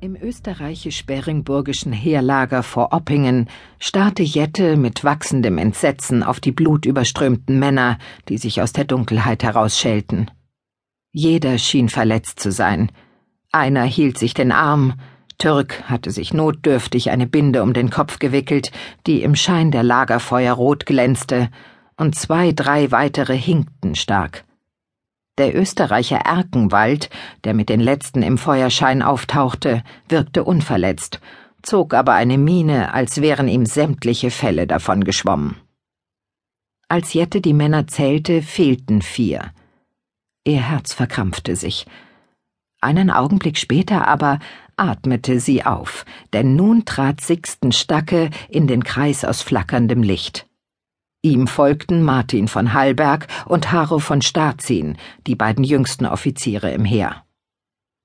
Im österreichisch-beringburgischen Heerlager vor Oppingen starrte Jette mit wachsendem Entsetzen auf die blutüberströmten Männer, die sich aus der Dunkelheit herausschälten. Jeder schien verletzt zu sein. Einer hielt sich den Arm, Türk hatte sich notdürftig eine Binde um den Kopf gewickelt, die im Schein der Lagerfeuer rot glänzte, und zwei, drei weitere hinkten stark. Der Österreicher Erkenwald, der mit den letzten im Feuerschein auftauchte, wirkte unverletzt, zog aber eine Miene, als wären ihm sämtliche Fälle davon geschwommen. Als Jette die Männer zählte, fehlten vier. Ihr Herz verkrampfte sich. Einen Augenblick später aber atmete sie auf, denn nun trat Sixten Stacke in den Kreis aus flackerndem Licht. Ihm folgten Martin von Hallberg und Haro von Starzin, die beiden jüngsten Offiziere im Heer.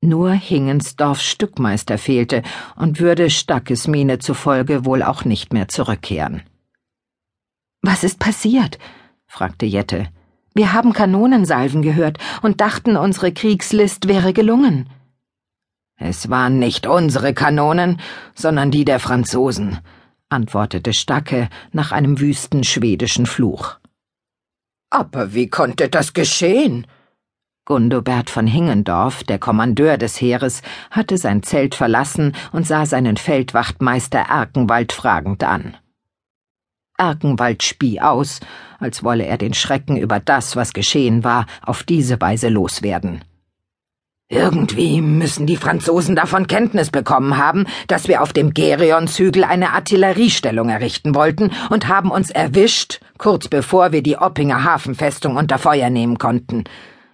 Nur Hingensdorfs Stückmeister fehlte und würde Stackes Miene zufolge wohl auch nicht mehr zurückkehren. Was ist passiert? fragte Jette. Wir haben Kanonensalven gehört und dachten, unsere Kriegslist wäre gelungen. Es waren nicht unsere Kanonen, sondern die der Franzosen antwortete Stacke nach einem wüsten schwedischen Fluch. Aber wie konnte das geschehen? Gundobert von Hingendorf, der Kommandeur des Heeres, hatte sein Zelt verlassen und sah seinen Feldwachtmeister Erkenwald fragend an. Erkenwald spie aus, als wolle er den Schrecken über das, was geschehen war, auf diese Weise loswerden. Irgendwie müssen die Franzosen davon Kenntnis bekommen haben, dass wir auf dem Gerionshügel eine Artilleriestellung errichten wollten und haben uns erwischt, kurz bevor wir die Oppinger Hafenfestung unter Feuer nehmen konnten.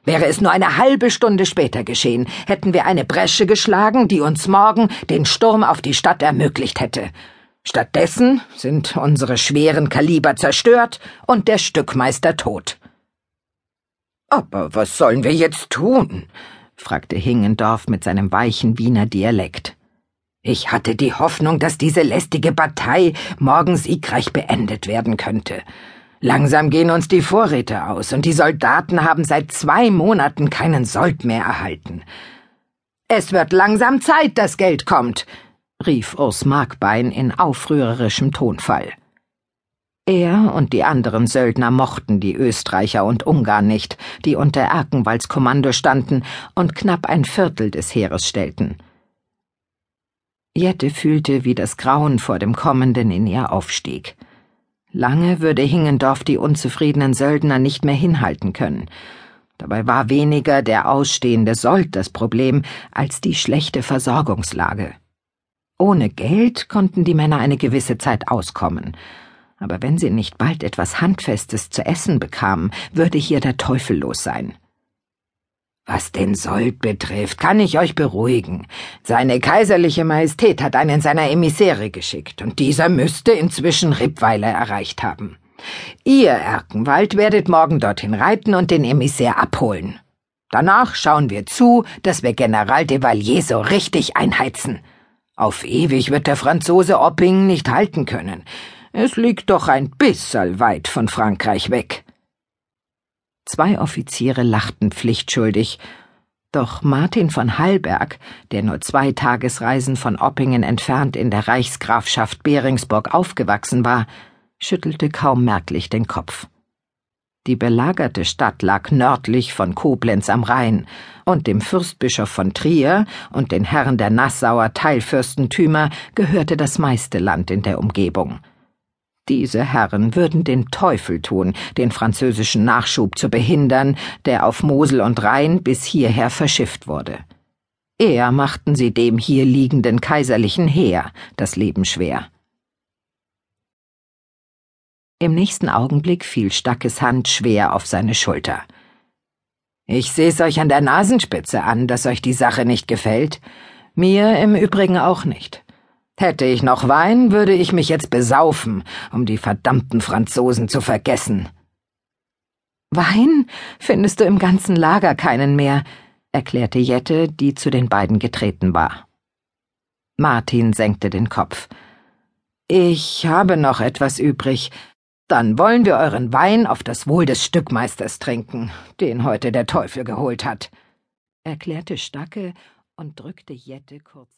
Wäre es nur eine halbe Stunde später geschehen, hätten wir eine Bresche geschlagen, die uns morgen den Sturm auf die Stadt ermöglicht hätte. Stattdessen sind unsere schweren Kaliber zerstört und der Stückmeister tot. Aber was sollen wir jetzt tun? Fragte Hingendorf mit seinem weichen Wiener Dialekt. Ich hatte die Hoffnung, dass diese lästige Partei morgen siegreich beendet werden könnte. Langsam gehen uns die Vorräte aus, und die Soldaten haben seit zwei Monaten keinen Sold mehr erhalten. Es wird langsam Zeit, dass Geld kommt, rief Urs Markbein in aufrührerischem Tonfall. Er und die anderen Söldner mochten die Österreicher und Ungarn nicht, die unter Erkenwalds Kommando standen und knapp ein Viertel des Heeres stellten. Jette fühlte, wie das Grauen vor dem Kommenden in ihr aufstieg. Lange würde Hingendorf die unzufriedenen Söldner nicht mehr hinhalten können. Dabei war weniger der ausstehende Sold das Problem als die schlechte Versorgungslage. Ohne Geld konnten die Männer eine gewisse Zeit auskommen, aber wenn sie nicht bald etwas Handfestes zu essen bekamen, würde hier der Teufel los sein. Was den Sold betrifft, kann ich euch beruhigen. Seine kaiserliche Majestät hat einen seiner Emissäre geschickt, und dieser müsste inzwischen Rippweiler erreicht haben. Ihr, Erkenwald, werdet morgen dorthin reiten und den Emissär abholen. Danach schauen wir zu, dass wir General de Valier so richtig einheizen. Auf ewig wird der Franzose Opping nicht halten können. Es liegt doch ein bisserl weit von Frankreich weg. Zwei Offiziere lachten pflichtschuldig, doch Martin von Hallberg, der nur zwei Tagesreisen von Oppingen entfernt in der Reichsgrafschaft Beringsburg aufgewachsen war, schüttelte kaum merklich den Kopf. Die belagerte Stadt lag nördlich von Koblenz am Rhein, und dem Fürstbischof von Trier und den Herren der Nassauer Teilfürstentümer gehörte das meiste Land in der Umgebung. Diese Herren würden den Teufel tun, den französischen Nachschub zu behindern, der auf Mosel und Rhein bis hierher verschifft wurde. Eher machten sie dem hier liegenden kaiserlichen Heer das Leben schwer. Im nächsten Augenblick fiel Stackes Hand schwer auf seine Schulter. Ich seh's euch an der Nasenspitze an, dass euch die Sache nicht gefällt. Mir im Übrigen auch nicht. Hätte ich noch Wein, würde ich mich jetzt besaufen, um die verdammten Franzosen zu vergessen. Wein findest du im ganzen Lager keinen mehr, erklärte Jette, die zu den beiden getreten war. Martin senkte den Kopf. Ich habe noch etwas übrig. Dann wollen wir euren Wein auf das Wohl des Stückmeisters trinken, den heute der Teufel geholt hat, erklärte Stacke und drückte Jette kurz